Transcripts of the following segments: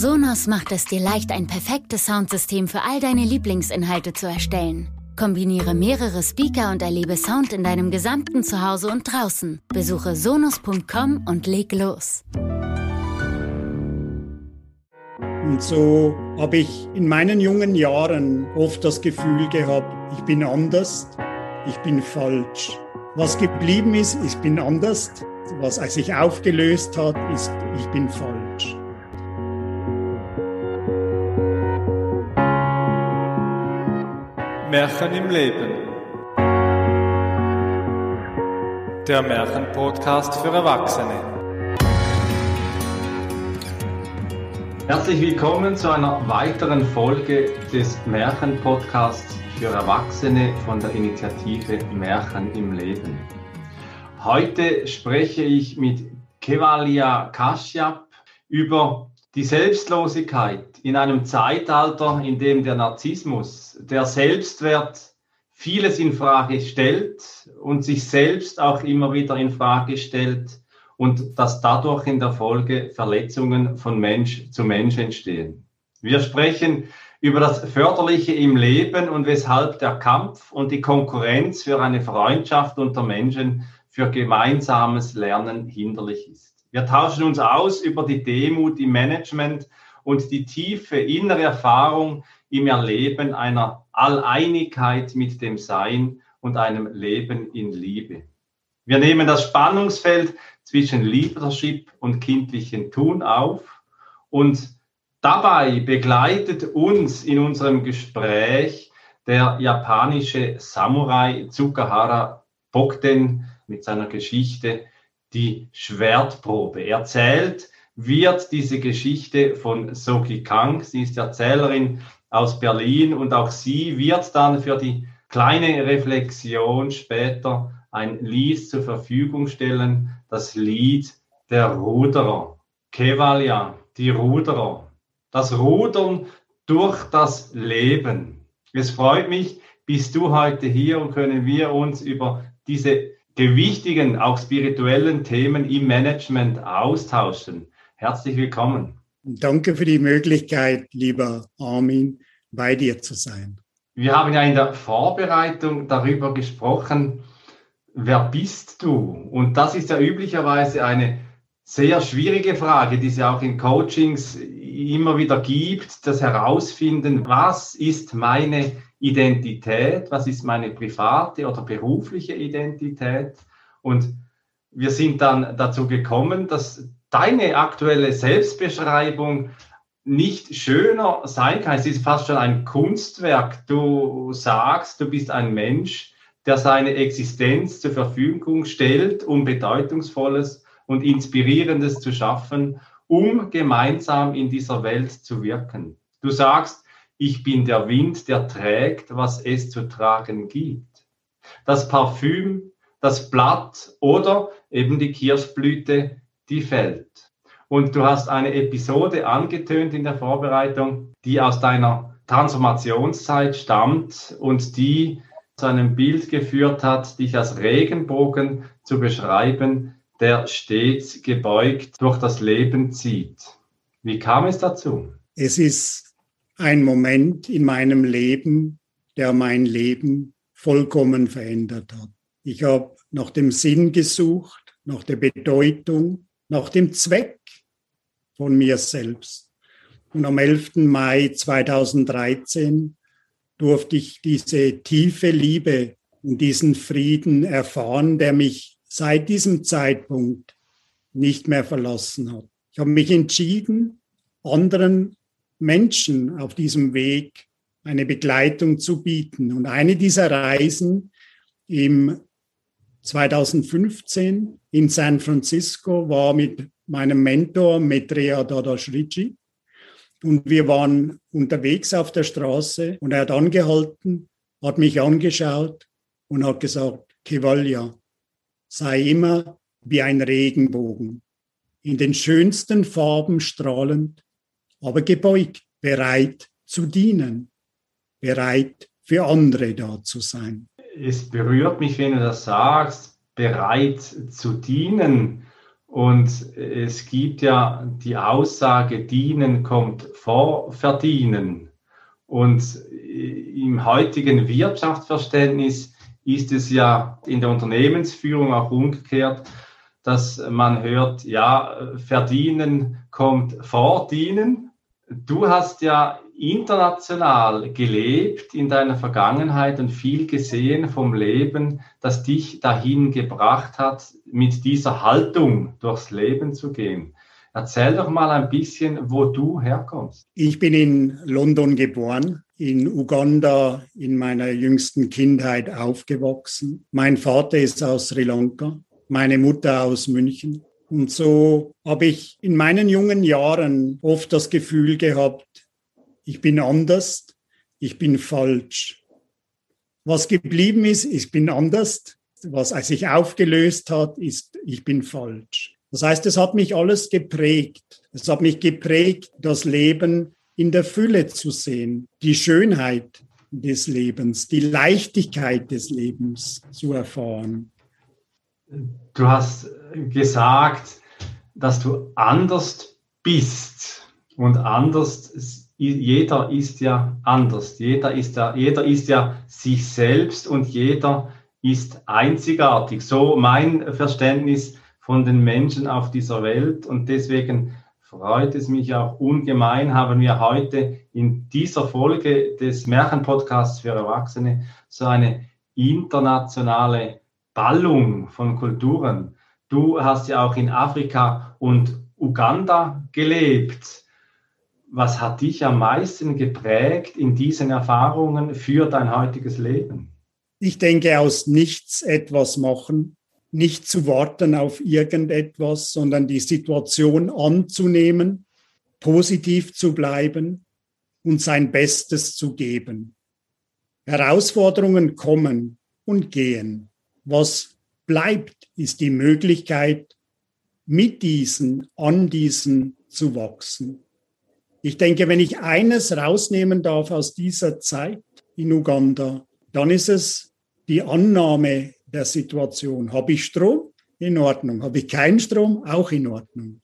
Sonos macht es dir leicht, ein perfektes Soundsystem für all deine Lieblingsinhalte zu erstellen. Kombiniere mehrere Speaker und erlebe Sound in deinem gesamten Zuhause und draußen. Besuche sonos.com und leg los. Und so habe ich in meinen jungen Jahren oft das Gefühl gehabt, ich bin anders, ich bin falsch. Was geblieben ist, ich bin anders. Was sich aufgelöst hat, ist, ich bin falsch. Märchen im Leben. Der Märchenpodcast für Erwachsene. Herzlich willkommen zu einer weiteren Folge des Märchenpodcasts für Erwachsene von der Initiative Märchen im Leben. Heute spreche ich mit Kevalia Kashyap über die Selbstlosigkeit in einem Zeitalter, in dem der Narzissmus, der Selbstwert vieles in Frage stellt und sich selbst auch immer wieder in Frage stellt und dass dadurch in der Folge Verletzungen von Mensch zu Mensch entstehen. Wir sprechen über das Förderliche im Leben und weshalb der Kampf und die Konkurrenz für eine Freundschaft unter Menschen für gemeinsames Lernen hinderlich ist. Wir tauschen uns aus über die Demut im Management und die tiefe innere Erfahrung im Erleben einer Alleinigkeit mit dem Sein und einem Leben in Liebe. Wir nehmen das Spannungsfeld zwischen Leadership und kindlichem Tun auf und dabei begleitet uns in unserem Gespräch der japanische Samurai Tsukahara Bokden mit seiner Geschichte die Schwertprobe. Erzählt wird diese Geschichte von Soki Kang. Sie ist Erzählerin aus Berlin und auch sie wird dann für die kleine Reflexion später ein Lied zur Verfügung stellen, das Lied der Ruderer. Kevalia, die Ruderer. Das Rudern durch das Leben. Es freut mich, bist du heute hier und können wir uns über diese gewichtigen, auch spirituellen Themen im Management austauschen. Herzlich willkommen. Danke für die Möglichkeit, lieber Armin, bei dir zu sein. Wir haben ja in der Vorbereitung darüber gesprochen, wer bist du? Und das ist ja üblicherweise eine sehr schwierige Frage, die es ja auch in Coachings immer wieder gibt, das Herausfinden, was ist meine Identität, was ist meine private oder berufliche Identität. Und wir sind dann dazu gekommen, dass deine aktuelle Selbstbeschreibung nicht schöner sein kann. Es ist fast schon ein Kunstwerk. Du sagst, du bist ein Mensch, der seine Existenz zur Verfügung stellt, um Bedeutungsvolles und Inspirierendes zu schaffen, um gemeinsam in dieser Welt zu wirken. Du sagst, ich bin der Wind, der trägt, was es zu tragen gibt. Das Parfüm, das Blatt oder eben die Kirschblüte, die fällt. Und du hast eine Episode angetönt in der Vorbereitung, die aus deiner Transformationszeit stammt und die zu einem Bild geführt hat, dich als Regenbogen zu beschreiben, der stets gebeugt durch das Leben zieht. Wie kam es dazu? Es ist ein Moment in meinem Leben, der mein Leben vollkommen verändert hat. Ich habe nach dem Sinn gesucht, nach der Bedeutung, nach dem Zweck von mir selbst. Und am 11. Mai 2013 durfte ich diese tiefe Liebe und diesen Frieden erfahren, der mich seit diesem Zeitpunkt nicht mehr verlassen hat. Ich habe mich entschieden, anderen Menschen auf diesem Weg eine Begleitung zu bieten. Und eine dieser Reisen im 2015 in San Francisco war mit meinem Mentor Metrea Dadashrici. Und wir waren unterwegs auf der Straße und er hat angehalten, hat mich angeschaut und hat gesagt, Kevalja, sei immer wie ein Regenbogen, in den schönsten Farben strahlend aber gebeugt, bereit zu dienen, bereit für andere da zu sein. Es berührt mich, wenn du das sagst, bereit zu dienen. Und es gibt ja die Aussage, dienen kommt vor verdienen. Und im heutigen Wirtschaftsverständnis ist es ja in der Unternehmensführung auch umgekehrt, dass man hört, ja, verdienen kommt vor dienen. Du hast ja international gelebt in deiner Vergangenheit und viel gesehen vom Leben, das dich dahin gebracht hat, mit dieser Haltung durchs Leben zu gehen. Erzähl doch mal ein bisschen, wo du herkommst. Ich bin in London geboren, in Uganda in meiner jüngsten Kindheit aufgewachsen. Mein Vater ist aus Sri Lanka, meine Mutter aus München. Und so habe ich in meinen jungen Jahren oft das Gefühl gehabt, ich bin anders, ich bin falsch. Was geblieben ist, ich bin anders. Was sich aufgelöst hat, ist, ich bin falsch. Das heißt, es hat mich alles geprägt. Es hat mich geprägt, das Leben in der Fülle zu sehen, die Schönheit des Lebens, die Leichtigkeit des Lebens zu erfahren. Du hast gesagt, dass du anders bist und anders jeder ist ja anders. Jeder ist ja, jeder ist ja sich selbst und jeder ist einzigartig. So mein Verständnis von den Menschen auf dieser Welt. Und deswegen freut es mich auch ungemein, haben wir heute in dieser Folge des Märchenpodcasts für Erwachsene so eine internationale Ballung von Kulturen. Du hast ja auch in Afrika und Uganda gelebt. Was hat dich am meisten geprägt in diesen Erfahrungen für dein heutiges Leben? Ich denke, aus nichts etwas machen, nicht zu warten auf irgendetwas, sondern die Situation anzunehmen, positiv zu bleiben und sein Bestes zu geben. Herausforderungen kommen und gehen. Was bleibt, ist die Möglichkeit, mit diesen, an diesen zu wachsen. Ich denke, wenn ich eines rausnehmen darf aus dieser Zeit in Uganda, dann ist es die Annahme der Situation. Habe ich Strom? In Ordnung. Habe ich keinen Strom? Auch in Ordnung.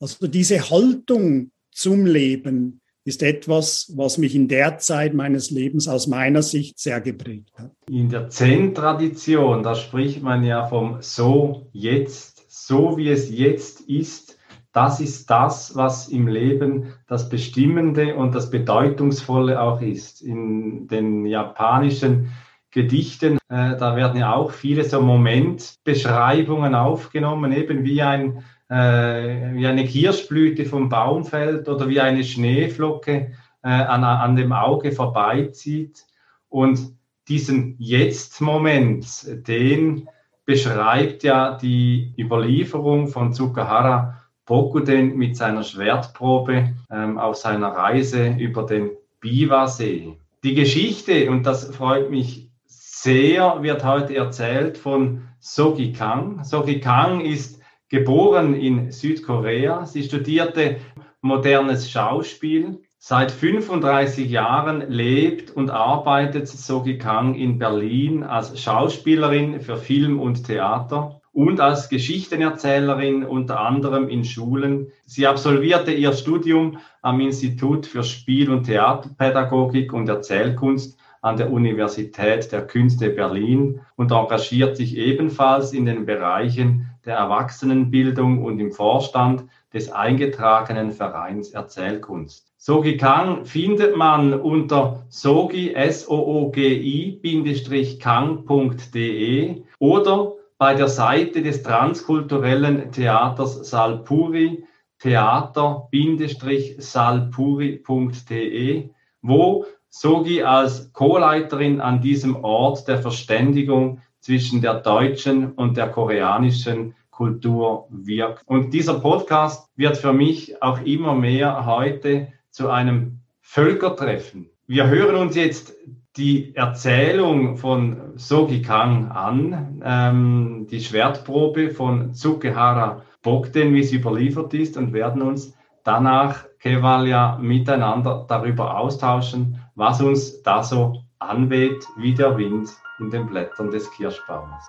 Also diese Haltung zum Leben ist etwas, was mich in der Zeit meines Lebens aus meiner Sicht sehr geprägt hat. In der Zen-Tradition, da spricht man ja vom So jetzt, so wie es jetzt ist, das ist das, was im Leben das Bestimmende und das Bedeutungsvolle auch ist. In den japanischen Gedichten, äh, da werden ja auch viele so Momentbeschreibungen aufgenommen, eben wie, ein, äh, wie eine Kirschblüte vom Baum fällt oder wie eine Schneeflocke äh, an, an dem Auge vorbeizieht. Und diesen Jetzt-Moment, den beschreibt ja die Überlieferung von Tsukahara Bokuden mit seiner Schwertprobe ähm, auf seiner Reise über den Biwa-See. Die Geschichte, und das freut mich sehr, wird heute erzählt von Sogi Kang. Sogi Kang ist geboren in Südkorea. Sie studierte modernes Schauspiel. Seit 35 Jahren lebt und arbeitet Sogi Kang in Berlin als Schauspielerin für Film und Theater und als Geschichtenerzählerin unter anderem in Schulen. Sie absolvierte ihr Studium am Institut für Spiel- und Theaterpädagogik und Erzählkunst an der Universität der Künste Berlin und engagiert sich ebenfalls in den Bereichen der Erwachsenenbildung und im Vorstand des eingetragenen Vereins Erzählkunst. Sogi Kang findet man unter sogi, S-O-O-G-I-Kang.de oder bei der Seite des transkulturellen Theaters Salpuri theater-salpuri.de, wo Sogi als Co-Leiterin an diesem Ort der Verständigung zwischen der deutschen und der koreanischen Kultur wirkt. Und dieser Podcast wird für mich auch immer mehr heute zu einem Völkertreffen. Wir hören uns jetzt die Erzählung von Sogi Kang an, ähm, die Schwertprobe von Tsukehara Bogden, wie sie überliefert ist, und werden uns danach, Kevalia, miteinander darüber austauschen, was uns da so anweht wie der Wind in den Blättern des Kirschbaumes.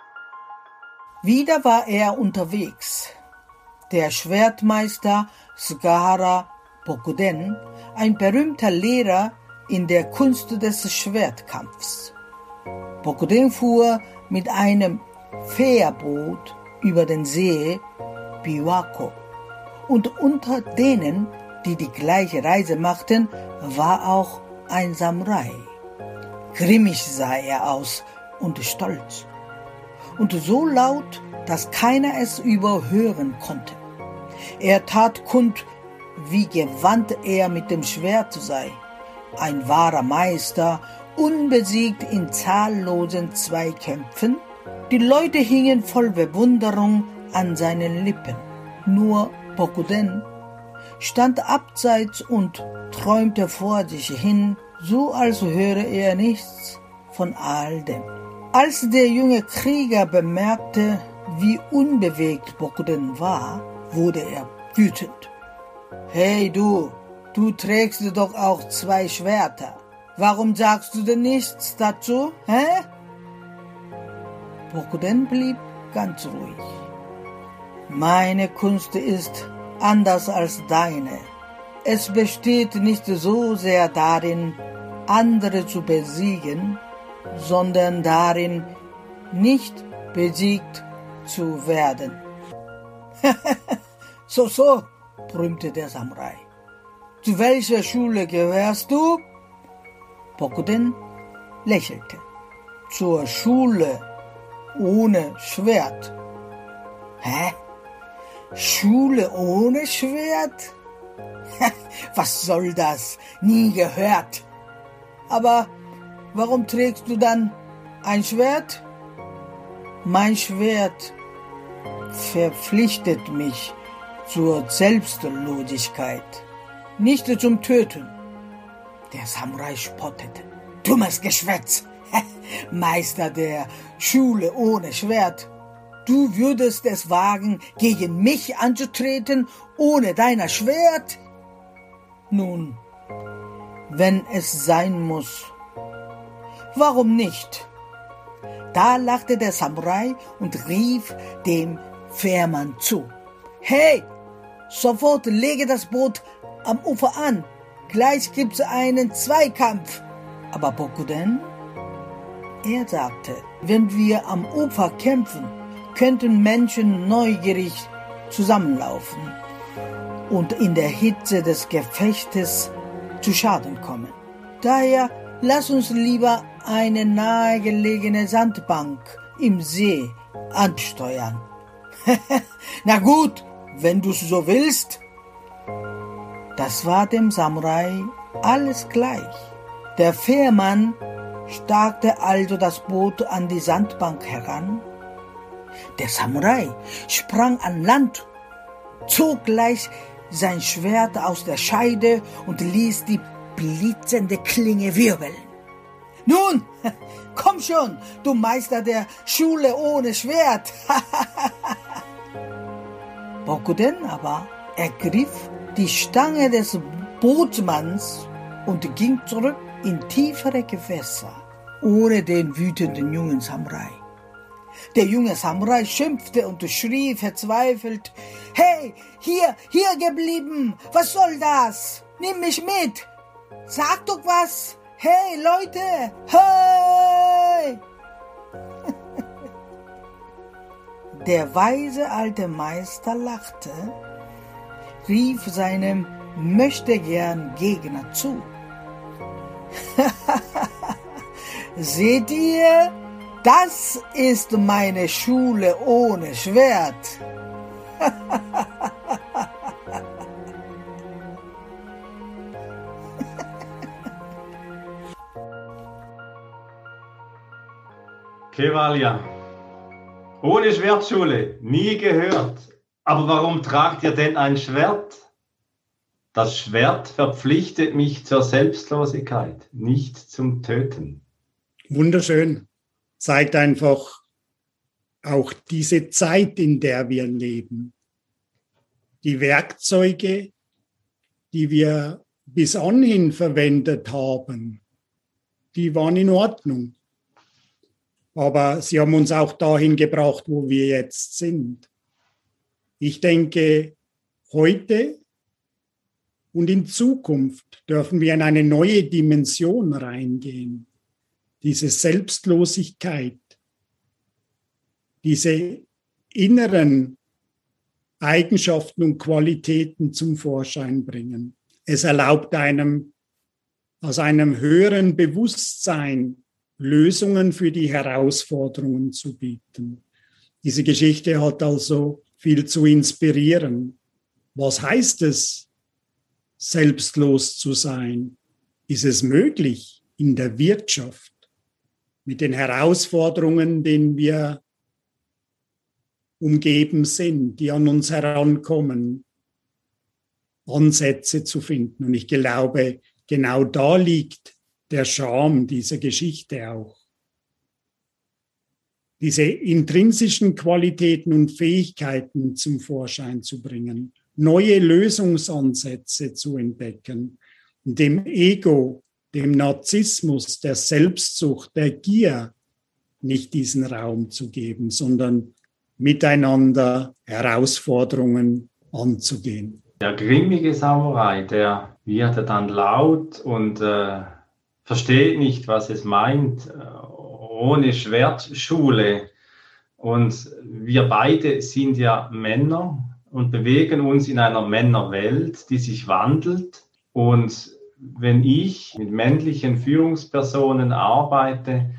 Wieder war er unterwegs. der Schwertmeister Sgahara Bokuden, ein berühmter Lehrer in der Kunst des Schwertkampfs. Bokuden fuhr mit einem Fährboot über den See Biwako. Und unter denen, die die gleiche Reise machten, war auch ein Samurai. Grimmig sah er aus und stolz. Und so laut, dass keiner es überhören konnte. Er tat kund, wie gewandt er mit dem Schwert sei. Ein wahrer Meister, unbesiegt in zahllosen Zweikämpfen. Die Leute hingen voll Bewunderung an seinen Lippen. Nur Bokuden stand abseits und träumte vor sich hin, so als höre er nichts von all dem. Als der junge Krieger bemerkte, wie unbewegt Bokuden war, wurde er wütend. Hey du, du trägst doch auch zwei Schwerter. Warum sagst du denn nichts dazu, hä? Bokuden blieb ganz ruhig. Meine Kunst ist anders als deine. Es besteht nicht so sehr darin, andere zu besiegen, sondern darin, nicht besiegt zu werden. so, so, brümmte der Samurai. Zu welcher Schule gehörst du? Bokuden lächelte. Zur Schule ohne Schwert. Hä? Schule ohne Schwert? Was soll das? Nie gehört. Aber warum trägst du dann ein Schwert? Mein Schwert verpflichtet mich zur Selbstlosigkeit, nicht zum Töten. Der Samurai spottete. Dummes Geschwätz! Meister der Schule ohne Schwert. Du würdest es wagen, gegen mich anzutreten, ohne deiner Schwert? Nun, wenn es sein muss. Warum nicht? Da lachte der Samurai und rief dem Fährmann zu. Hey, sofort lege das Boot am Ufer an. Gleich gibt's einen Zweikampf. Aber Bokuden? Er sagte, wenn wir am Ufer kämpfen, könnten Menschen neugierig zusammenlaufen und in der Hitze des Gefechtes zu Schaden kommen. Daher lass uns lieber eine nahegelegene Sandbank im See ansteuern. Na gut, wenn du so willst. Das war dem Samurai alles gleich. Der Fährmann starrte also das Boot an die Sandbank heran. Der Samurai sprang an Land, zog gleich sein Schwert aus der Scheide und ließ die blitzende Klinge wirbeln. Nun, komm schon, du Meister der Schule ohne Schwert. Bokuden aber ergriff die Stange des Bootsmanns und ging zurück in tiefere Gewässer, ohne den wütenden jungen Samurai. Der junge Samurai schimpfte und schrie verzweifelt, Hey, hier, hier geblieben, was soll das? Nimm mich mit! Sag doch was! Hey, Leute! Hey! Der weise alte Meister lachte, rief seinem möchtegern Gegner zu. Seht ihr, das ist meine Schule ohne Schwert. Kevalia, ohne Schwertschule, nie gehört. Aber warum tragt ihr denn ein Schwert? Das Schwert verpflichtet mich zur Selbstlosigkeit, nicht zum Töten. Wunderschön zeigt einfach auch diese Zeit, in der wir leben. Die Werkzeuge, die wir bis anhin verwendet haben, die waren in Ordnung. Aber sie haben uns auch dahin gebracht, wo wir jetzt sind. Ich denke, heute und in Zukunft dürfen wir in eine neue Dimension reingehen. Diese Selbstlosigkeit, diese inneren Eigenschaften und Qualitäten zum Vorschein bringen. Es erlaubt einem aus einem höheren Bewusstsein Lösungen für die Herausforderungen zu bieten. Diese Geschichte hat also viel zu inspirieren. Was heißt es, selbstlos zu sein? Ist es möglich in der Wirtschaft mit den Herausforderungen, denen wir umgeben sind, die an uns herankommen, Ansätze zu finden. Und ich glaube, genau da liegt der Charme dieser Geschichte auch. Diese intrinsischen Qualitäten und Fähigkeiten zum Vorschein zu bringen, neue Lösungsansätze zu entdecken, dem Ego, dem Narzissmus, der Selbstsucht, der Gier nicht diesen Raum zu geben, sondern miteinander Herausforderungen anzugehen. Der grimmige Samurai, der wird dann laut und äh, versteht nicht, was es meint, äh, ohne Schwertschule. Und wir beide sind ja Männer und bewegen uns in einer Männerwelt, die sich wandelt. Und wenn ich mit männlichen Führungspersonen arbeite,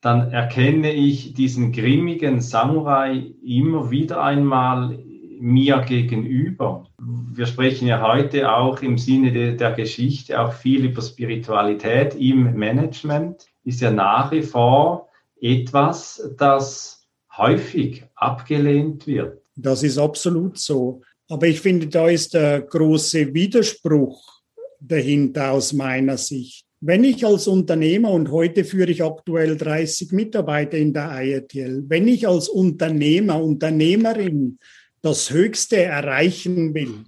dann erkenne ich diesen grimmigen Samurai immer wieder einmal mir gegenüber. Wir sprechen ja heute auch im Sinne de, der Geschichte auch viel über Spiritualität im Management. Ist ja nach wie vor etwas, das häufig abgelehnt wird. Das ist absolut so. Aber ich finde, da ist der große Widerspruch dahinter aus meiner Sicht. Wenn ich als Unternehmer, und heute führe ich aktuell 30 Mitarbeiter in der IRTL, wenn ich als Unternehmer, Unternehmerin das Höchste erreichen will,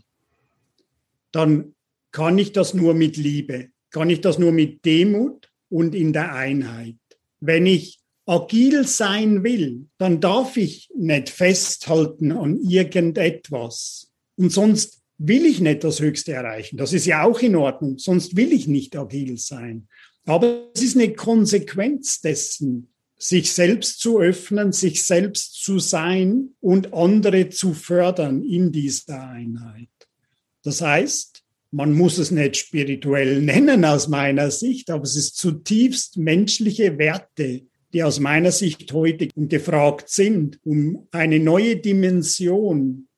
dann kann ich das nur mit Liebe, kann ich das nur mit Demut und in der Einheit. Wenn ich agil sein will, dann darf ich nicht festhalten an irgendetwas. Und sonst will ich nicht das Höchste erreichen. Das ist ja auch in Ordnung, sonst will ich nicht agil sein. Aber es ist eine Konsequenz dessen, sich selbst zu öffnen, sich selbst zu sein und andere zu fördern in dieser Einheit. Das heißt, man muss es nicht spirituell nennen aus meiner Sicht, aber es ist zutiefst menschliche Werte, die aus meiner Sicht heute gefragt sind, um eine neue Dimension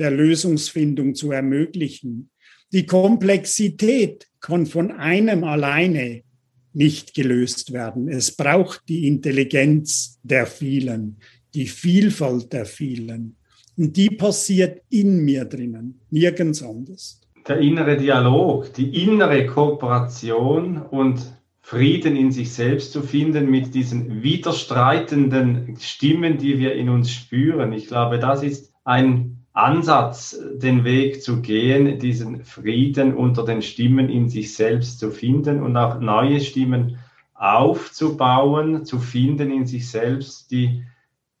der Lösungsfindung zu ermöglichen. Die Komplexität kann von einem alleine nicht gelöst werden. Es braucht die Intelligenz der vielen, die Vielfalt der vielen. Und die passiert in mir drinnen, nirgends anders. Der innere Dialog, die innere Kooperation und Frieden in sich selbst zu finden mit diesen widerstreitenden Stimmen, die wir in uns spüren. Ich glaube, das ist ein Ansatz, den Weg zu gehen, diesen Frieden unter den Stimmen in sich selbst zu finden und auch neue Stimmen aufzubauen, zu finden in sich selbst, die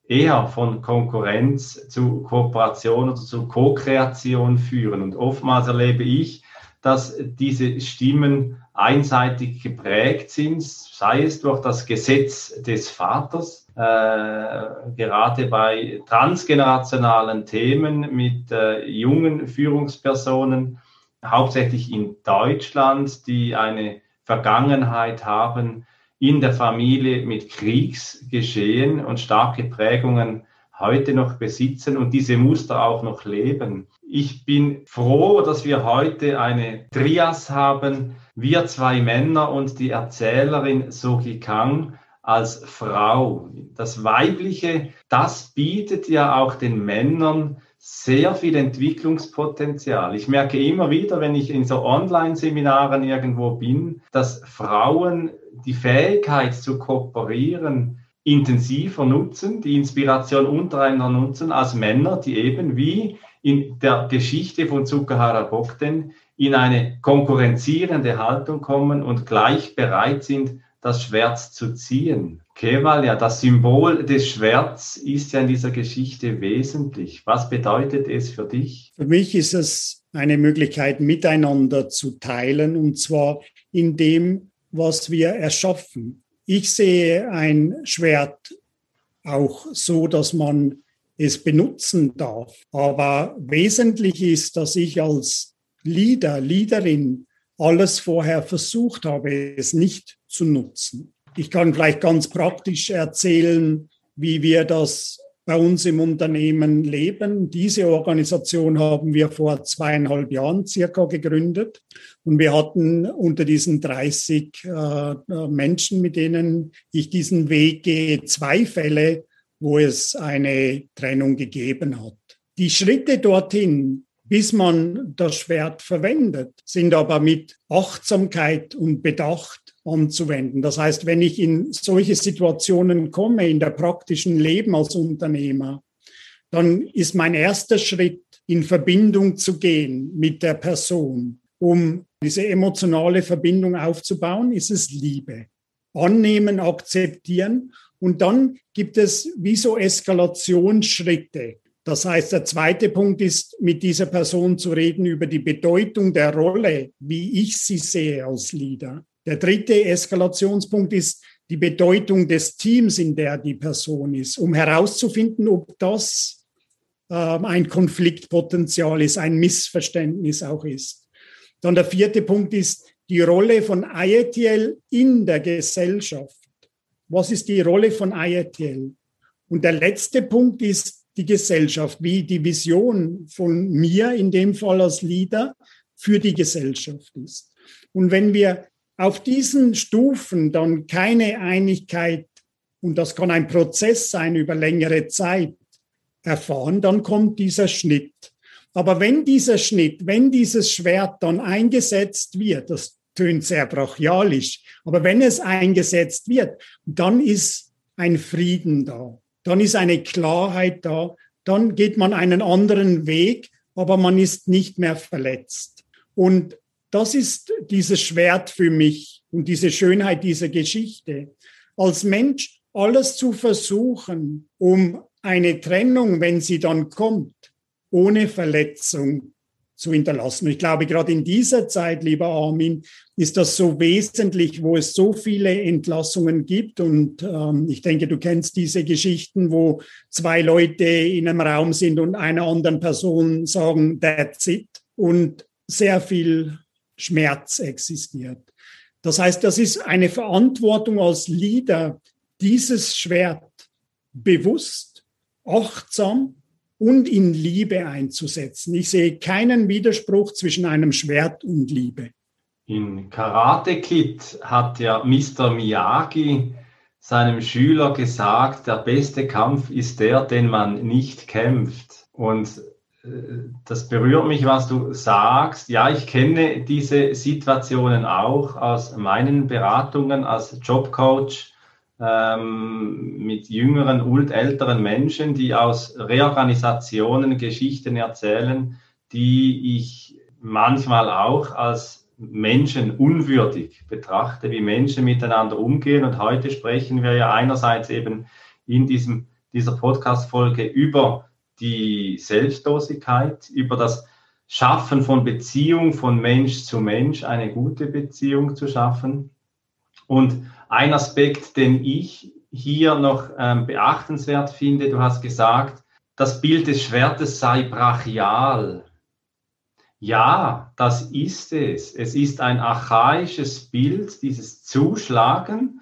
eher von Konkurrenz zu Kooperation oder zu Co-Kreation führen. Und oftmals erlebe ich, dass diese Stimmen einseitig geprägt sind, sei es durch das Gesetz des Vaters, äh, gerade bei transgenerationalen Themen mit äh, jungen Führungspersonen, hauptsächlich in Deutschland, die eine Vergangenheit haben in der Familie mit Kriegsgeschehen und starke Prägungen heute noch besitzen und diese Muster auch noch leben. Ich bin froh, dass wir heute eine Trias haben, wir zwei Männer und die Erzählerin Soki Kang als Frau. Das Weibliche, das bietet ja auch den Männern sehr viel Entwicklungspotenzial. Ich merke immer wieder, wenn ich in so Online-Seminaren irgendwo bin, dass Frauen die Fähigkeit zu kooperieren intensiver nutzen, die Inspiration untereinander nutzen als Männer, die eben wie in der Geschichte von Tsukahara Bokten in eine konkurrenzierende Haltung kommen und gleich bereit sind, das Schwert zu ziehen. Keval, ja, das Symbol des Schwerts ist ja in dieser Geschichte wesentlich. Was bedeutet es für dich? Für mich ist es eine Möglichkeit, miteinander zu teilen, und zwar in dem, was wir erschaffen. Ich sehe ein Schwert auch so, dass man es benutzen darf. Aber wesentlich ist, dass ich als Leader, Leaderin alles vorher versucht habe, es nicht zu nutzen. Ich kann vielleicht ganz praktisch erzählen, wie wir das bei uns im Unternehmen leben. Diese Organisation haben wir vor zweieinhalb Jahren circa gegründet. Und wir hatten unter diesen 30 äh, Menschen, mit denen ich diesen Weg gehe, zwei Fälle, wo es eine Trennung gegeben hat. Die Schritte dorthin, bis man das Schwert verwendet, sind aber mit Achtsamkeit und Bedacht anzuwenden. Das heißt, wenn ich in solche Situationen komme, in der praktischen Leben als Unternehmer, dann ist mein erster Schritt, in Verbindung zu gehen mit der Person, um diese emotionale Verbindung aufzubauen, ist es Liebe. Annehmen, akzeptieren und dann gibt es wie so Eskalationsschritte. Das heißt, der zweite Punkt ist, mit dieser Person zu reden über die Bedeutung der Rolle, wie ich sie sehe als Leader. Der dritte Eskalationspunkt ist die Bedeutung des Teams, in der die Person ist, um herauszufinden, ob das äh, ein Konfliktpotenzial ist, ein Missverständnis auch ist. Dann der vierte Punkt ist die Rolle von IETL in der Gesellschaft. Was ist die Rolle von IETL? Und der letzte Punkt ist die Gesellschaft, wie die Vision von mir in dem Fall als Leader für die Gesellschaft ist. Und wenn wir auf diesen Stufen dann keine Einigkeit, und das kann ein Prozess sein über längere Zeit, erfahren, dann kommt dieser Schnitt. Aber wenn dieser Schnitt, wenn dieses Schwert dann eingesetzt wird, das tönt sehr brachialisch, aber wenn es eingesetzt wird, dann ist ein Frieden da, dann ist eine Klarheit da, dann geht man einen anderen Weg, aber man ist nicht mehr verletzt. Und das ist dieses Schwert für mich und diese Schönheit dieser Geschichte. Als Mensch alles zu versuchen, um eine Trennung, wenn sie dann kommt, ohne Verletzung zu hinterlassen. Ich glaube, gerade in dieser Zeit, lieber Armin, ist das so wesentlich, wo es so viele Entlassungen gibt. Und ähm, ich denke, du kennst diese Geschichten, wo zwei Leute in einem Raum sind und einer anderen Person sagen, that's it. Und sehr viel Schmerz existiert. Das heißt, das ist eine Verantwortung als Leader, dieses Schwert bewusst, achtsam und in Liebe einzusetzen. Ich sehe keinen Widerspruch zwischen einem Schwert und Liebe. In Karate Kid hat ja Mr. Miyagi seinem Schüler gesagt, der beste Kampf ist der, den man nicht kämpft. Und das berührt mich, was du sagst. Ja, ich kenne diese Situationen auch aus meinen Beratungen als Jobcoach ähm, mit jüngeren und älteren Menschen, die aus Reorganisationen Geschichten erzählen, die ich manchmal auch als Menschen unwürdig betrachte, wie Menschen miteinander umgehen. Und heute sprechen wir ja einerseits eben in diesem, dieser Podcast-Folge über die Selbstlosigkeit, über das Schaffen von Beziehung von Mensch zu Mensch, eine gute Beziehung zu schaffen. Und ein Aspekt, den ich hier noch ähm, beachtenswert finde, du hast gesagt, das Bild des Schwertes sei brachial. Ja, das ist es. Es ist ein archaisches Bild, dieses Zuschlagen,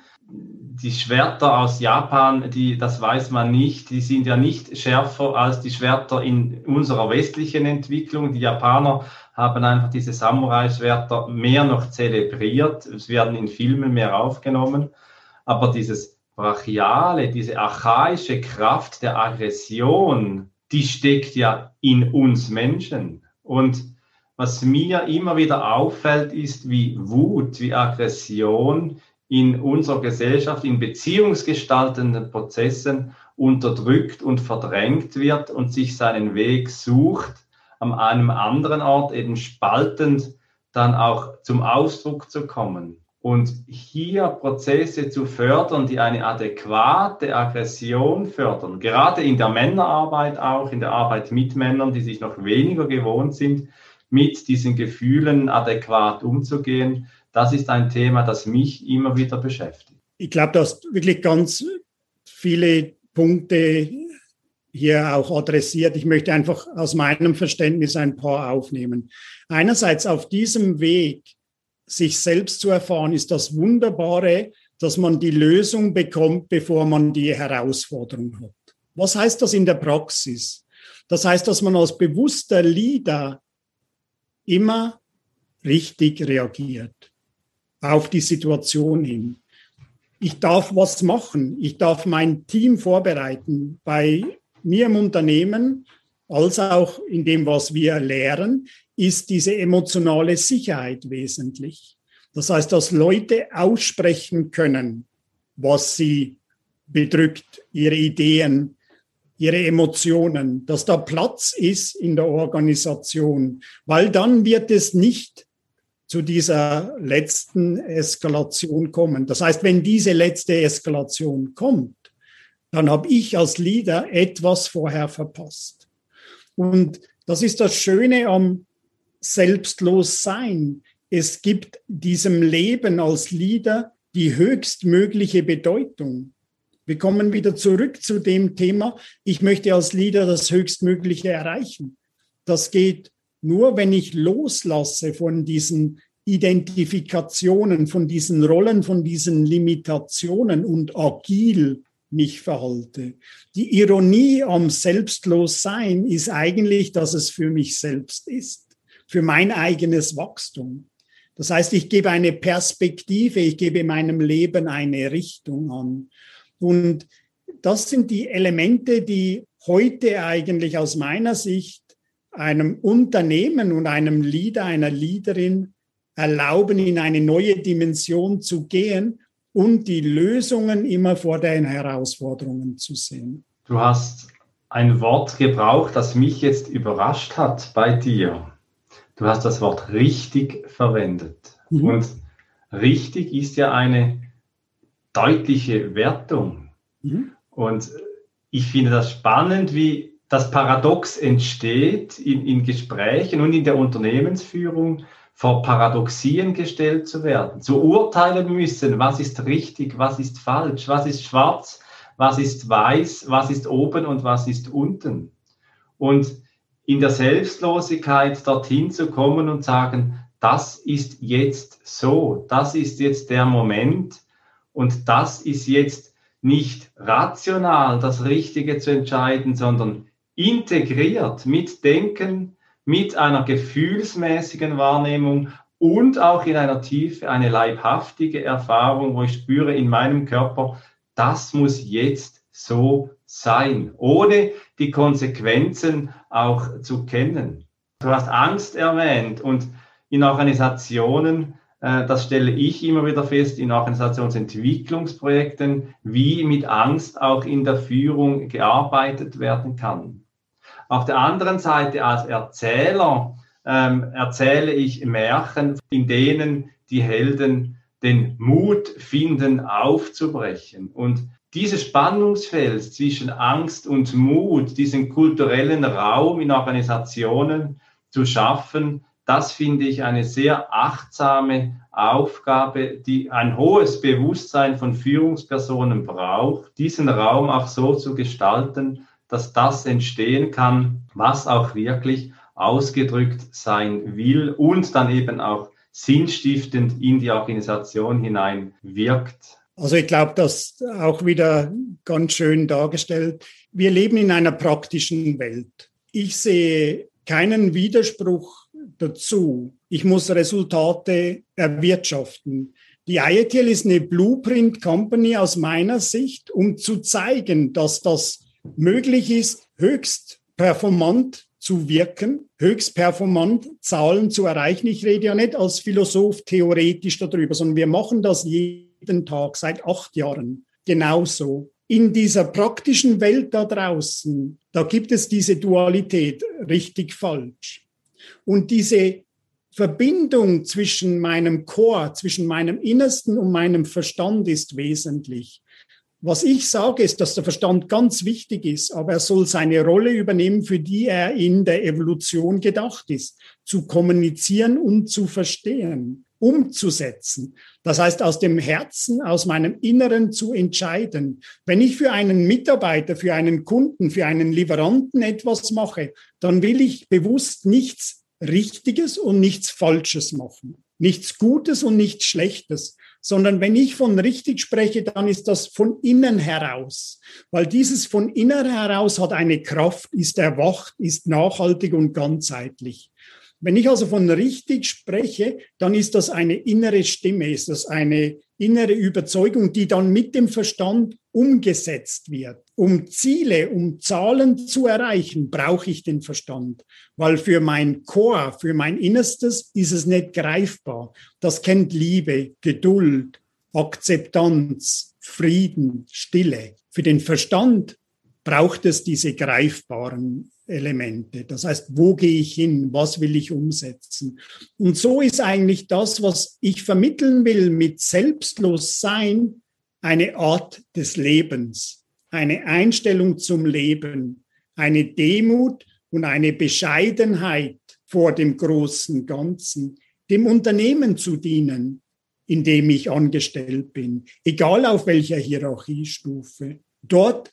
die Schwerter aus Japan, die, das weiß man nicht, die sind ja nicht schärfer als die Schwerter in unserer westlichen Entwicklung. Die Japaner haben einfach diese Samurai-Schwerter mehr noch zelebriert. Es werden in Filmen mehr aufgenommen. Aber dieses brachiale, diese archaische Kraft der Aggression, die steckt ja in uns Menschen. Und was mir immer wieder auffällt, ist, wie Wut, wie Aggression in unserer Gesellschaft in beziehungsgestaltenden Prozessen unterdrückt und verdrängt wird und sich seinen Weg sucht, an einem anderen Ort eben spaltend dann auch zum Ausdruck zu kommen. Und hier Prozesse zu fördern, die eine adäquate Aggression fördern, gerade in der Männerarbeit auch, in der Arbeit mit Männern, die sich noch weniger gewohnt sind, mit diesen Gefühlen adäquat umzugehen, das ist ein Thema, das mich immer wieder beschäftigt. Ich glaube, du hast wirklich ganz viele Punkte hier auch adressiert. Ich möchte einfach aus meinem Verständnis ein paar aufnehmen. Einerseits auf diesem Weg, sich selbst zu erfahren, ist das Wunderbare, dass man die Lösung bekommt, bevor man die Herausforderung hat. Was heißt das in der Praxis? Das heißt, dass man als bewusster Leader immer richtig reagiert auf die Situation hin. Ich darf was machen. Ich darf mein Team vorbereiten. Bei mir im Unternehmen, als auch in dem, was wir lehren, ist diese emotionale Sicherheit wesentlich. Das heißt, dass Leute aussprechen können, was sie bedrückt, ihre Ideen, ihre Emotionen, dass da Platz ist in der Organisation, weil dann wird es nicht zu dieser letzten Eskalation kommen. Das heißt, wenn diese letzte Eskalation kommt, dann habe ich als Leader etwas vorher verpasst. Und das ist das Schöne am Selbstlossein. Es gibt diesem Leben als Leader die höchstmögliche Bedeutung. Wir kommen wieder zurück zu dem Thema, ich möchte als Leader das Höchstmögliche erreichen. Das geht nur, wenn ich loslasse von diesen Identifikationen, von diesen Rollen, von diesen Limitationen und agil mich verhalte. Die Ironie am Selbstlossein ist eigentlich, dass es für mich selbst ist, für mein eigenes Wachstum. Das heißt, ich gebe eine Perspektive, ich gebe meinem Leben eine Richtung an. Und das sind die Elemente, die heute eigentlich aus meiner Sicht einem Unternehmen und einem Leader, einer Leaderin erlauben, in eine neue Dimension zu gehen und die Lösungen immer vor den Herausforderungen zu sehen. Du hast ein Wort gebraucht, das mich jetzt überrascht hat bei dir. Du hast das Wort richtig verwendet. Mhm. Und richtig ist ja eine deutliche Wertung. Mhm. Und ich finde das spannend, wie das Paradox entsteht in, in Gesprächen und in der Unternehmensführung, vor Paradoxien gestellt zu werden, zu urteilen müssen, was ist richtig, was ist falsch, was ist schwarz, was ist weiß, was ist oben und was ist unten. Und in der Selbstlosigkeit dorthin zu kommen und sagen, das ist jetzt so, das ist jetzt der Moment und das ist jetzt nicht rational das Richtige zu entscheiden, sondern integriert mit Denken, mit einer gefühlsmäßigen Wahrnehmung und auch in einer Tiefe eine leibhaftige Erfahrung, wo ich spüre in meinem Körper, das muss jetzt so sein, ohne die Konsequenzen auch zu kennen. Du hast Angst erwähnt und in Organisationen, äh, das stelle ich immer wieder fest, in Organisationsentwicklungsprojekten, wie mit Angst auch in der Führung gearbeitet werden kann. Auf der anderen Seite als Erzähler ähm, erzähle ich Märchen, in denen die Helden den Mut finden, aufzubrechen. Und dieses Spannungsfeld zwischen Angst und Mut, diesen kulturellen Raum in Organisationen zu schaffen, das finde ich eine sehr achtsame Aufgabe, die ein hohes Bewusstsein von Führungspersonen braucht, diesen Raum auch so zu gestalten, dass das entstehen kann, was auch wirklich ausgedrückt sein will und dann eben auch sinnstiftend in die Organisation hinein wirkt. Also ich glaube, das auch wieder ganz schön dargestellt. Wir leben in einer praktischen Welt. Ich sehe keinen Widerspruch dazu. Ich muss Resultate erwirtschaften. Die IETL ist eine Blueprint Company aus meiner Sicht, um zu zeigen, dass das möglich ist, höchst performant zu wirken, höchst performant Zahlen zu erreichen. Ich rede ja nicht als Philosoph theoretisch darüber, sondern wir machen das jeden Tag seit acht Jahren genauso. In dieser praktischen Welt da draußen, da gibt es diese Dualität richtig falsch. Und diese Verbindung zwischen meinem Chor, zwischen meinem Innersten und meinem Verstand ist wesentlich. Was ich sage, ist, dass der Verstand ganz wichtig ist, aber er soll seine Rolle übernehmen, für die er in der Evolution gedacht ist, zu kommunizieren und zu verstehen, umzusetzen. Das heißt, aus dem Herzen, aus meinem Inneren zu entscheiden. Wenn ich für einen Mitarbeiter, für einen Kunden, für einen Lieferanten etwas mache, dann will ich bewusst nichts Richtiges und nichts Falsches machen. Nichts Gutes und nichts Schlechtes, sondern wenn ich von richtig spreche, dann ist das von innen heraus, weil dieses von innen heraus hat eine Kraft, ist erwacht, ist nachhaltig und ganzheitlich. Wenn ich also von richtig spreche, dann ist das eine innere Stimme, ist das eine innere Überzeugung, die dann mit dem Verstand umgesetzt wird. Um Ziele, um Zahlen zu erreichen, brauche ich den Verstand, weil für mein Chor, für mein Innerstes ist es nicht greifbar. Das kennt Liebe, Geduld, Akzeptanz, Frieden, Stille. Für den Verstand braucht es diese greifbaren Elemente. Das heißt, wo gehe ich hin? Was will ich umsetzen? Und so ist eigentlich das, was ich vermitteln will mit Selbstlossein, eine Art des Lebens, eine Einstellung zum Leben, eine Demut und eine Bescheidenheit vor dem großen Ganzen, dem Unternehmen zu dienen, in dem ich angestellt bin, egal auf welcher Hierarchiestufe. Dort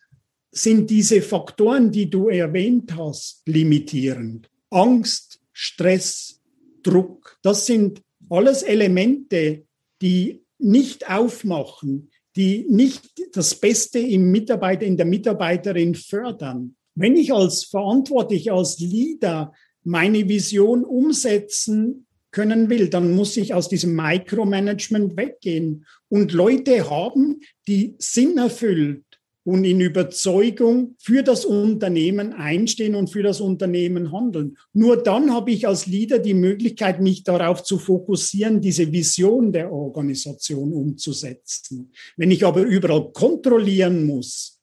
sind diese Faktoren, die du erwähnt hast, limitierend. Angst, Stress, Druck, das sind alles Elemente, die nicht aufmachen, die nicht das Beste im Mitarbeiter, in der Mitarbeiterin fördern. Wenn ich als verantwortlich, als Leader meine Vision umsetzen können will, dann muss ich aus diesem Micromanagement weggehen und Leute haben, die Sinn erfüllt und in Überzeugung für das Unternehmen einstehen und für das Unternehmen handeln. Nur dann habe ich als Leader die Möglichkeit, mich darauf zu fokussieren, diese Vision der Organisation umzusetzen. Wenn ich aber überall kontrollieren muss,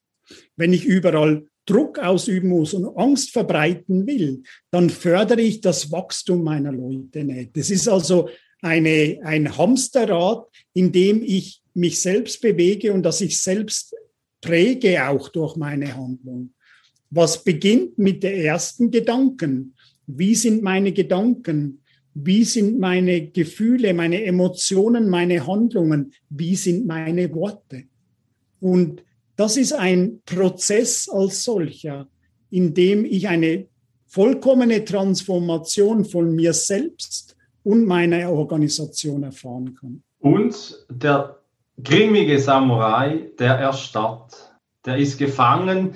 wenn ich überall Druck ausüben muss und Angst verbreiten will, dann fördere ich das Wachstum meiner Leute nicht. Das ist also eine, ein Hamsterrad, in dem ich mich selbst bewege und dass ich selbst präge auch durch meine Handlung. Was beginnt mit den ersten Gedanken? Wie sind meine Gedanken? Wie sind meine Gefühle, meine Emotionen, meine Handlungen? Wie sind meine Worte? Und das ist ein Prozess als solcher, in dem ich eine vollkommene Transformation von mir selbst und meiner Organisation erfahren kann. Und der grimmige Samurai, der erstarrt. Der ist gefangen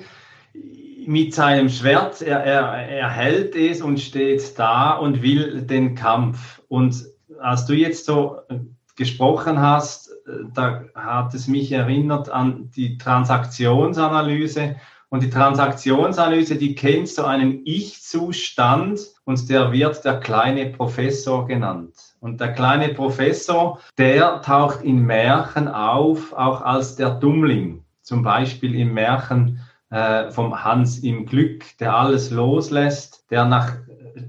mit seinem Schwert. Er, er, er hält es und steht da und will den Kampf. Und als du jetzt so äh, gesprochen hast, äh, da hat es mich erinnert an die Transaktionsanalyse. Und die Transaktionsanalyse, die kennt so einen Ich-Zustand und der wird der kleine Professor genannt. Und der kleine Professor, der taucht in Märchen auf, auch als der Dummling. Zum Beispiel im Märchen äh, vom Hans im Glück, der alles loslässt, der nach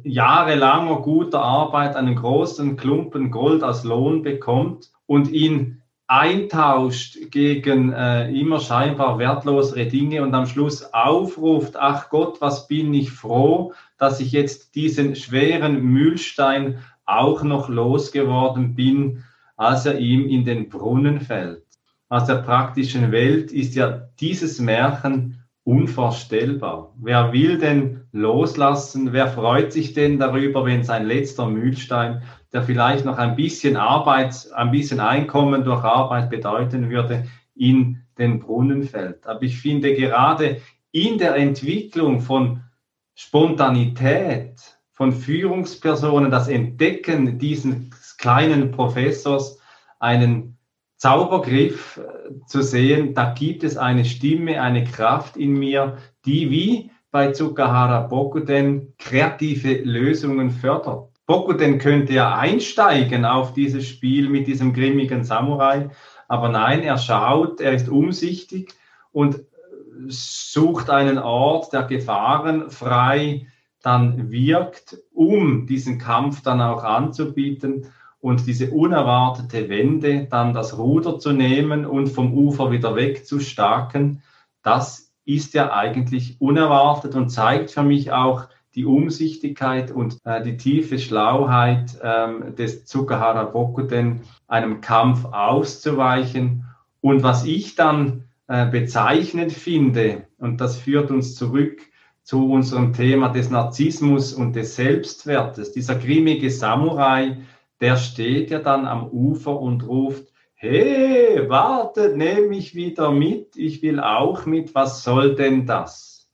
jahrelanger guter Arbeit einen großen Klumpen Gold als Lohn bekommt und ihn eintauscht gegen äh, immer scheinbar wertlosere Dinge und am Schluss aufruft, ach Gott, was bin ich froh, dass ich jetzt diesen schweren Mühlstein auch noch losgeworden bin, als er ihm in den Brunnen fällt. Aus der praktischen Welt ist ja dieses Märchen unvorstellbar. Wer will denn loslassen? Wer freut sich denn darüber, wenn sein letzter Mühlstein, der vielleicht noch ein bisschen Arbeit, ein bisschen Einkommen durch Arbeit bedeuten würde, in den Brunnen fällt? Aber ich finde gerade in der Entwicklung von Spontanität, von Führungspersonen, das Entdecken dieses kleinen Professors, einen Zaubergriff äh, zu sehen, da gibt es eine Stimme, eine Kraft in mir, die wie bei Tsukahara Bokuden kreative Lösungen fördert. Bokuden könnte ja einsteigen auf dieses Spiel mit diesem grimmigen Samurai, aber nein, er schaut, er ist umsichtig und sucht einen Ort, der gefahrenfrei dann wirkt, um diesen Kampf dann auch anzubieten und diese unerwartete Wende, dann das Ruder zu nehmen und vom Ufer wieder wegzustarken, das ist ja eigentlich unerwartet und zeigt für mich auch die Umsichtigkeit und äh, die tiefe Schlauheit äh, des Tsukahara Bokuten, einem Kampf auszuweichen. Und was ich dann äh, bezeichnend finde, und das führt uns zurück zu unserem Thema des Narzissmus und des Selbstwertes, dieser grimmige Samurai, der steht ja dann am Ufer und ruft, hey, wartet, nehme mich wieder mit, ich will auch mit, was soll denn das?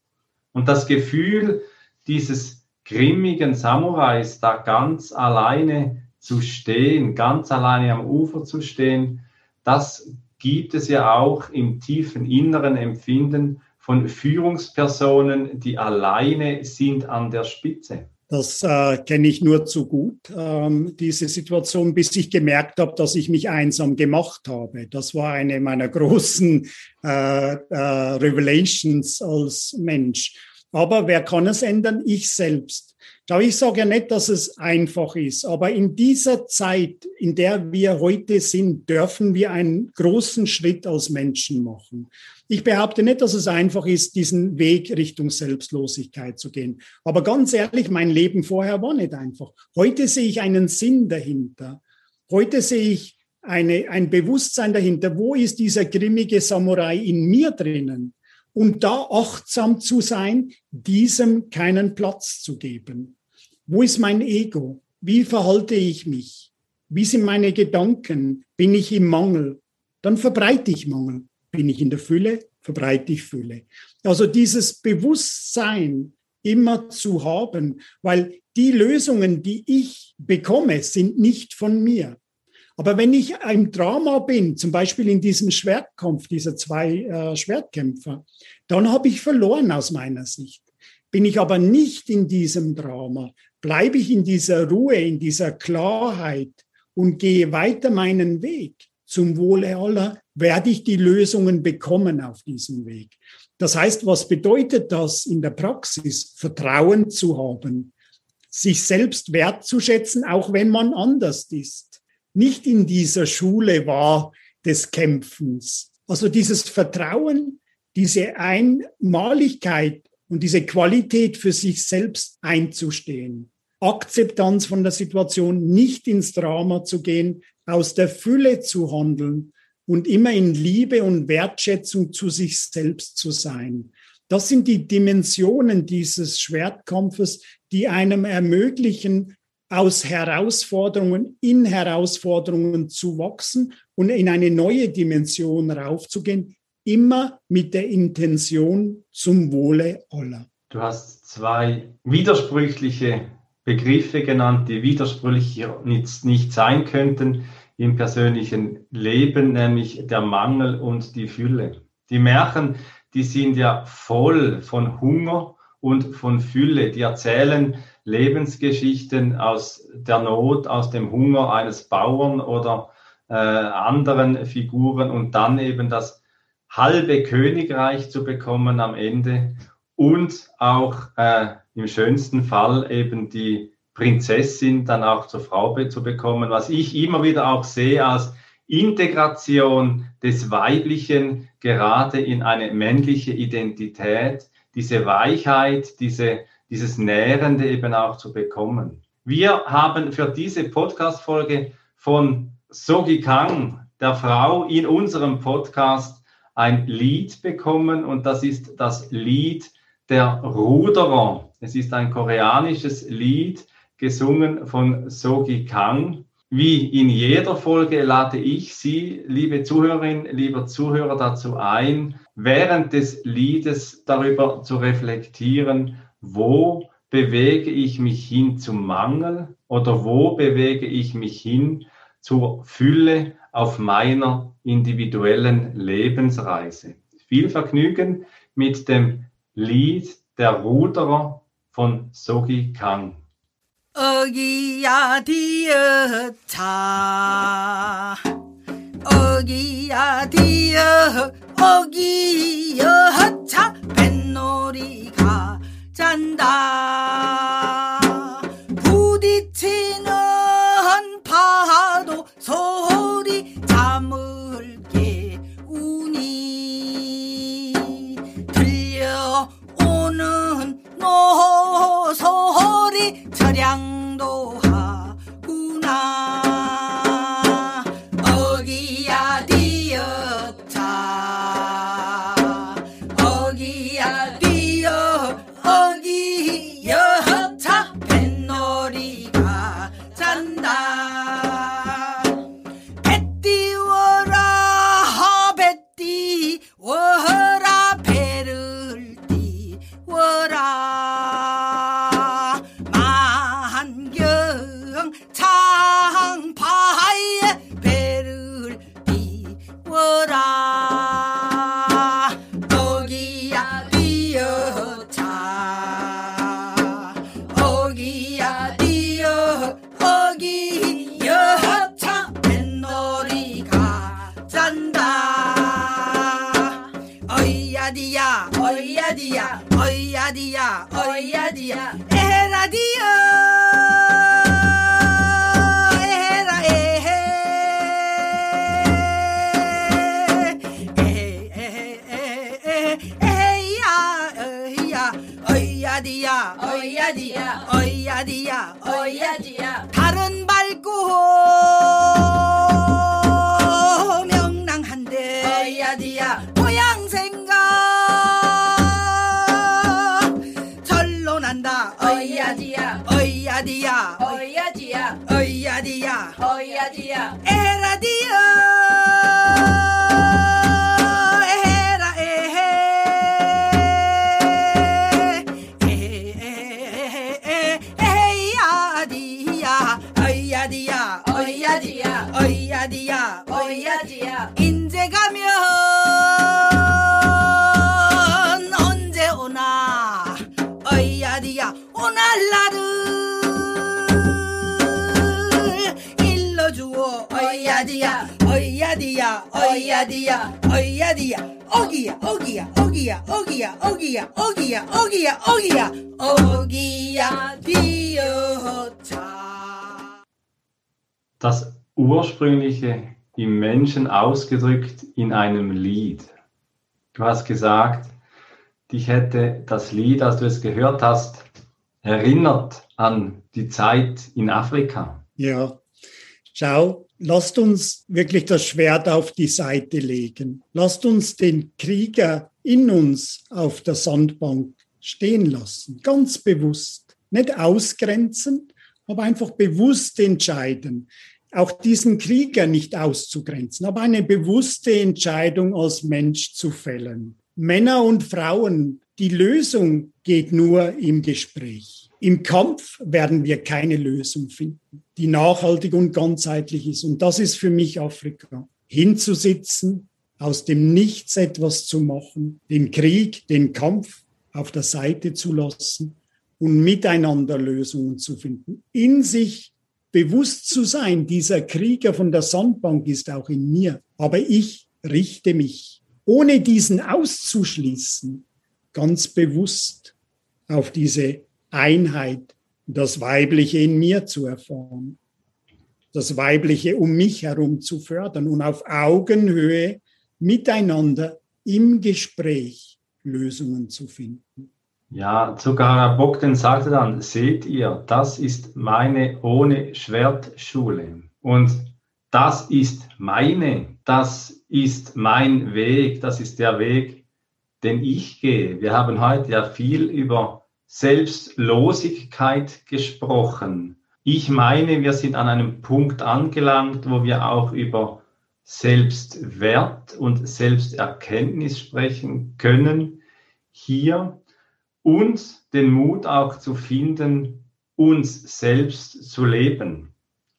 Und das Gefühl dieses grimmigen Samurais, da ganz alleine zu stehen, ganz alleine am Ufer zu stehen, das gibt es ja auch im tiefen inneren Empfinden von Führungspersonen, die alleine sind an der Spitze. Das äh, kenne ich nur zu gut, ähm, diese Situation, bis ich gemerkt habe, dass ich mich einsam gemacht habe. Das war eine meiner großen äh, äh, Revelations als Mensch. Aber wer kann es ändern? Ich selbst. Ich sage ja nicht, dass es einfach ist, aber in dieser Zeit, in der wir heute sind, dürfen wir einen großen Schritt als Menschen machen. Ich behaupte nicht, dass es einfach ist, diesen Weg Richtung Selbstlosigkeit zu gehen. Aber ganz ehrlich, mein Leben vorher war nicht einfach. Heute sehe ich einen Sinn dahinter. Heute sehe ich eine, ein Bewusstsein dahinter. Wo ist dieser grimmige Samurai in mir drinnen? Und da achtsam zu sein, diesem keinen Platz zu geben. Wo ist mein Ego? Wie verhalte ich mich? Wie sind meine Gedanken? Bin ich im Mangel? Dann verbreite ich Mangel. Bin ich in der Fülle? Verbreite ich Fülle. Also dieses Bewusstsein immer zu haben, weil die Lösungen, die ich bekomme, sind nicht von mir. Aber wenn ich im Drama bin, zum Beispiel in diesem Schwertkampf dieser zwei äh, Schwertkämpfer, dann habe ich verloren aus meiner Sicht. Bin ich aber nicht in diesem Drama, bleibe ich in dieser Ruhe, in dieser Klarheit und gehe weiter meinen Weg zum Wohle aller, werde ich die Lösungen bekommen auf diesem Weg. Das heißt, was bedeutet das in der Praxis? Vertrauen zu haben, sich selbst wertzuschätzen, auch wenn man anders ist. Nicht in dieser Schule war des Kämpfens. Also dieses Vertrauen, diese Einmaligkeit und diese Qualität für sich selbst einzustehen. Akzeptanz von der Situation, nicht ins Drama zu gehen, aus der Fülle zu handeln und immer in Liebe und Wertschätzung zu sich selbst zu sein. Das sind die Dimensionen dieses Schwertkampfes, die einem ermöglichen, aus Herausforderungen in Herausforderungen zu wachsen und in eine neue Dimension raufzugehen, immer mit der Intention zum Wohle aller. Du hast zwei widersprüchliche Begriffe genannt, die widersprüchlich nicht sein könnten im persönlichen Leben, nämlich der Mangel und die Fülle. Die Märchen, die sind ja voll von Hunger und von Fülle. Die erzählen Lebensgeschichten aus der Not, aus dem Hunger eines Bauern oder äh, anderen Figuren und dann eben das halbe Königreich zu bekommen am Ende und auch äh, im schönsten Fall eben die Prinzessin dann auch zur Frau zu bekommen, was ich immer wieder auch sehe als Integration des Weiblichen gerade in eine männliche Identität, diese Weichheit, diese, dieses Nährende eben auch zu bekommen. Wir haben für diese Podcast-Folge von Sogi Kang, der Frau in unserem Podcast, ein Lied bekommen und das ist das Lied der Ruderer. Es ist ein koreanisches Lied, gesungen von Sogi Kang. Wie in jeder Folge lade ich Sie, liebe Zuhörerin, lieber Zuhörer, dazu ein, während des Liedes darüber zu reflektieren, wo bewege ich mich hin zum Mangel oder wo bewege ich mich hin zur Fülle auf meiner individuellen Lebensreise. Viel Vergnügen mit dem Lied Der Ruderer von Sogi Kang. 어기야 디어차 어기야 디어 어기여 차 뱃놀이가 잔다 然が dia, hoy a ogia, ogia, ogia, ogia, ogia, ogia, ogia, ogia, ogia. Das ursprüngliche im Menschen ausgedrückt in einem Lied. Du hast gesagt, dich hätte das Lied, als du es gehört hast, erinnert an die Zeit in Afrika. Ja, schau, lasst uns wirklich das Schwert auf die Seite legen. Lasst uns den Krieger in uns auf der Sandbank stehen lassen, ganz bewusst. Nicht ausgrenzen, aber einfach bewusst entscheiden. Auch diesen Krieger nicht auszugrenzen, aber eine bewusste Entscheidung als Mensch zu fällen. Männer und Frauen, die Lösung geht nur im Gespräch. Im Kampf werden wir keine Lösung finden, die nachhaltig und ganzheitlich ist. Und das ist für mich Afrika. Hinzusitzen, aus dem Nichts etwas zu machen, den Krieg, den Kampf auf der Seite zu lassen und miteinander Lösungen zu finden. In sich bewusst zu sein, dieser Krieger von der Sandbank ist auch in mir, aber ich richte mich, ohne diesen auszuschließen, ganz bewusst auf diese Einheit, das Weibliche in mir zu erfahren, das Weibliche um mich herum zu fördern und auf Augenhöhe miteinander im Gespräch Lösungen zu finden. Ja, sogar Bogdan sagte dann, seht ihr, das ist meine ohne Schwertschule. Und das ist meine, das ist mein Weg, das ist der Weg, den ich gehe. Wir haben heute ja viel über Selbstlosigkeit gesprochen. Ich meine, wir sind an einem Punkt angelangt, wo wir auch über Selbstwert und Selbsterkenntnis sprechen können. Hier und den Mut auch zu finden, uns selbst zu leben,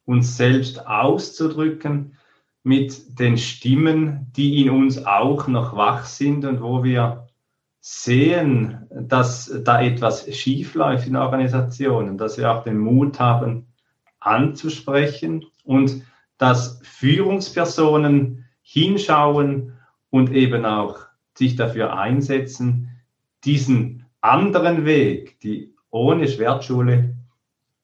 uns selbst auszudrücken mit den Stimmen, die in uns auch noch wach sind und wo wir sehen, dass da etwas schief läuft in Organisationen, dass wir auch den Mut haben, anzusprechen und dass Führungspersonen hinschauen und eben auch sich dafür einsetzen, diesen anderen Weg, die ohne Schwertschule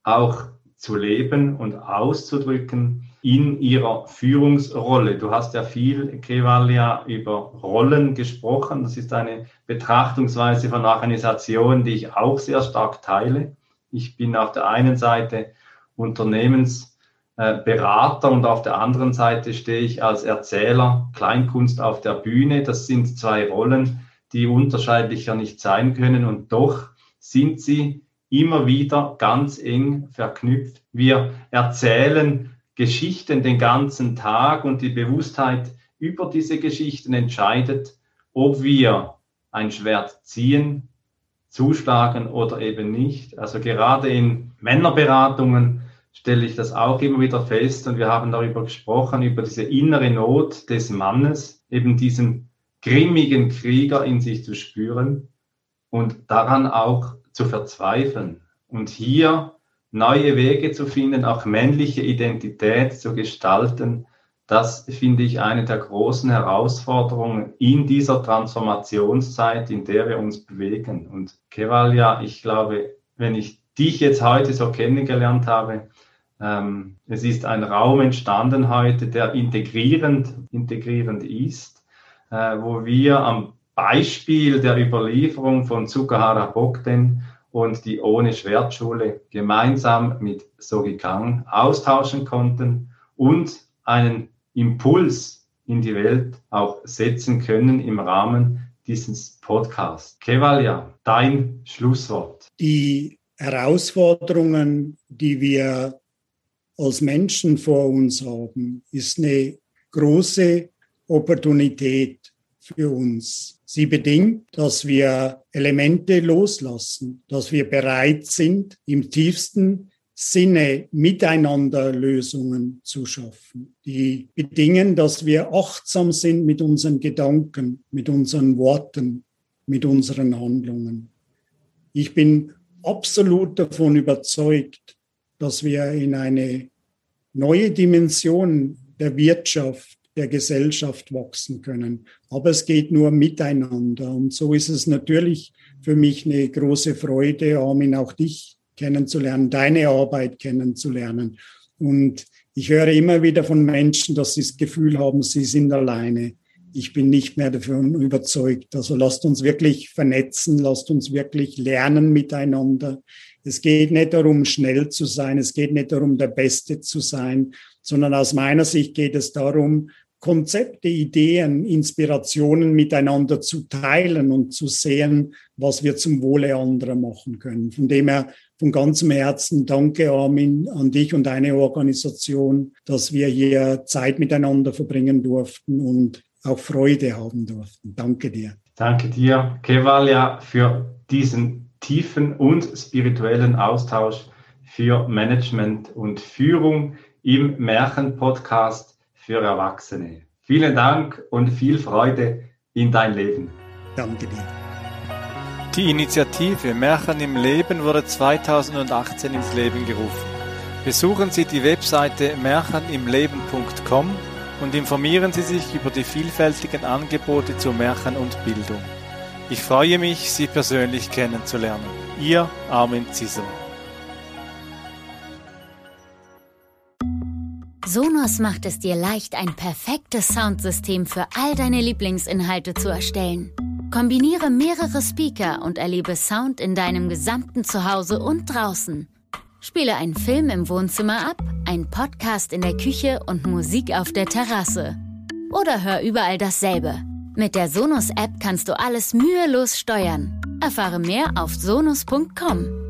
auch zu leben und auszudrücken in ihrer Führungsrolle. Du hast ja viel, Kevalia, über Rollen gesprochen. Das ist eine Betrachtungsweise von Organisationen, die ich auch sehr stark teile. Ich bin auf der einen Seite Unternehmensberater und auf der anderen Seite stehe ich als Erzähler Kleinkunst auf der Bühne. Das sind zwei Rollen, die unterscheidlicher nicht sein können und doch sind sie immer wieder ganz eng verknüpft. Wir erzählen Geschichten den ganzen Tag und die Bewusstheit über diese Geschichten entscheidet, ob wir ein Schwert ziehen, zuschlagen oder eben nicht. Also gerade in Männerberatungen stelle ich das auch immer wieder fest und wir haben darüber gesprochen, über diese innere Not des Mannes, eben diesen grimmigen Krieger in sich zu spüren und daran auch zu verzweifeln. Und hier neue Wege zu finden, auch männliche Identität zu gestalten, Das finde ich eine der großen Herausforderungen in dieser Transformationszeit, in der wir uns bewegen. Und Kevalia, ich glaube, wenn ich dich jetzt heute so kennengelernt habe, ähm, es ist ein Raum entstanden heute, der integrierend, integrierend ist, äh, wo wir am Beispiel der Überlieferung von Tsukahara Bokden und die Ohne Schwertschule gemeinsam mit Sogi Kang austauschen konnten und einen Impuls in die Welt auch setzen können im Rahmen dieses Podcasts. Kevalia, dein Schlusswort. Die Herausforderungen, die wir als Menschen vor uns haben, ist eine große Opportunität für uns. Sie bedingt, dass wir Elemente loslassen, dass wir bereit sind, im tiefsten Sinne miteinander Lösungen zu schaffen. Die bedingen, dass wir achtsam sind mit unseren Gedanken, mit unseren Worten, mit unseren Handlungen. Ich bin absolut davon überzeugt, dass wir in eine neue Dimension der Wirtschaft, der Gesellschaft wachsen können. Aber es geht nur miteinander. Und so ist es natürlich für mich eine große Freude, Armin, auch dich kennenzulernen, deine Arbeit kennenzulernen. Und ich höre immer wieder von Menschen, dass sie das Gefühl haben, sie sind alleine. Ich bin nicht mehr davon überzeugt. Also lasst uns wirklich vernetzen, lasst uns wirklich lernen miteinander. Es geht nicht darum, schnell zu sein, es geht nicht darum, der Beste zu sein, sondern aus meiner Sicht geht es darum, Konzepte, Ideen, Inspirationen miteinander zu teilen und zu sehen, was wir zum Wohle anderer machen können. Von dem her von ganzem Herzen danke, Armin, an dich und deine Organisation, dass wir hier Zeit miteinander verbringen durften und auch Freude haben durften. Danke dir. Danke dir, Kevalia, für diesen tiefen und spirituellen Austausch für Management und Führung im Märchen-Podcast für Erwachsene. Vielen Dank und viel Freude in dein Leben. Danke dir. Die Initiative Märchen im Leben wurde 2018 ins Leben gerufen. Besuchen Sie die Webseite märchenimleben.com und informieren Sie sich über die vielfältigen Angebote zu Märchen und Bildung. Ich freue mich, Sie persönlich kennenzulernen. Ihr Armin Zisser. Sonos macht es dir leicht, ein perfektes Soundsystem für all deine Lieblingsinhalte zu erstellen. Kombiniere mehrere Speaker und erlebe Sound in deinem gesamten Zuhause und draußen. Spiele einen Film im Wohnzimmer ab, einen Podcast in der Küche und Musik auf der Terrasse. Oder hör überall dasselbe. Mit der Sonos-App kannst du alles mühelos steuern. Erfahre mehr auf sonus.com.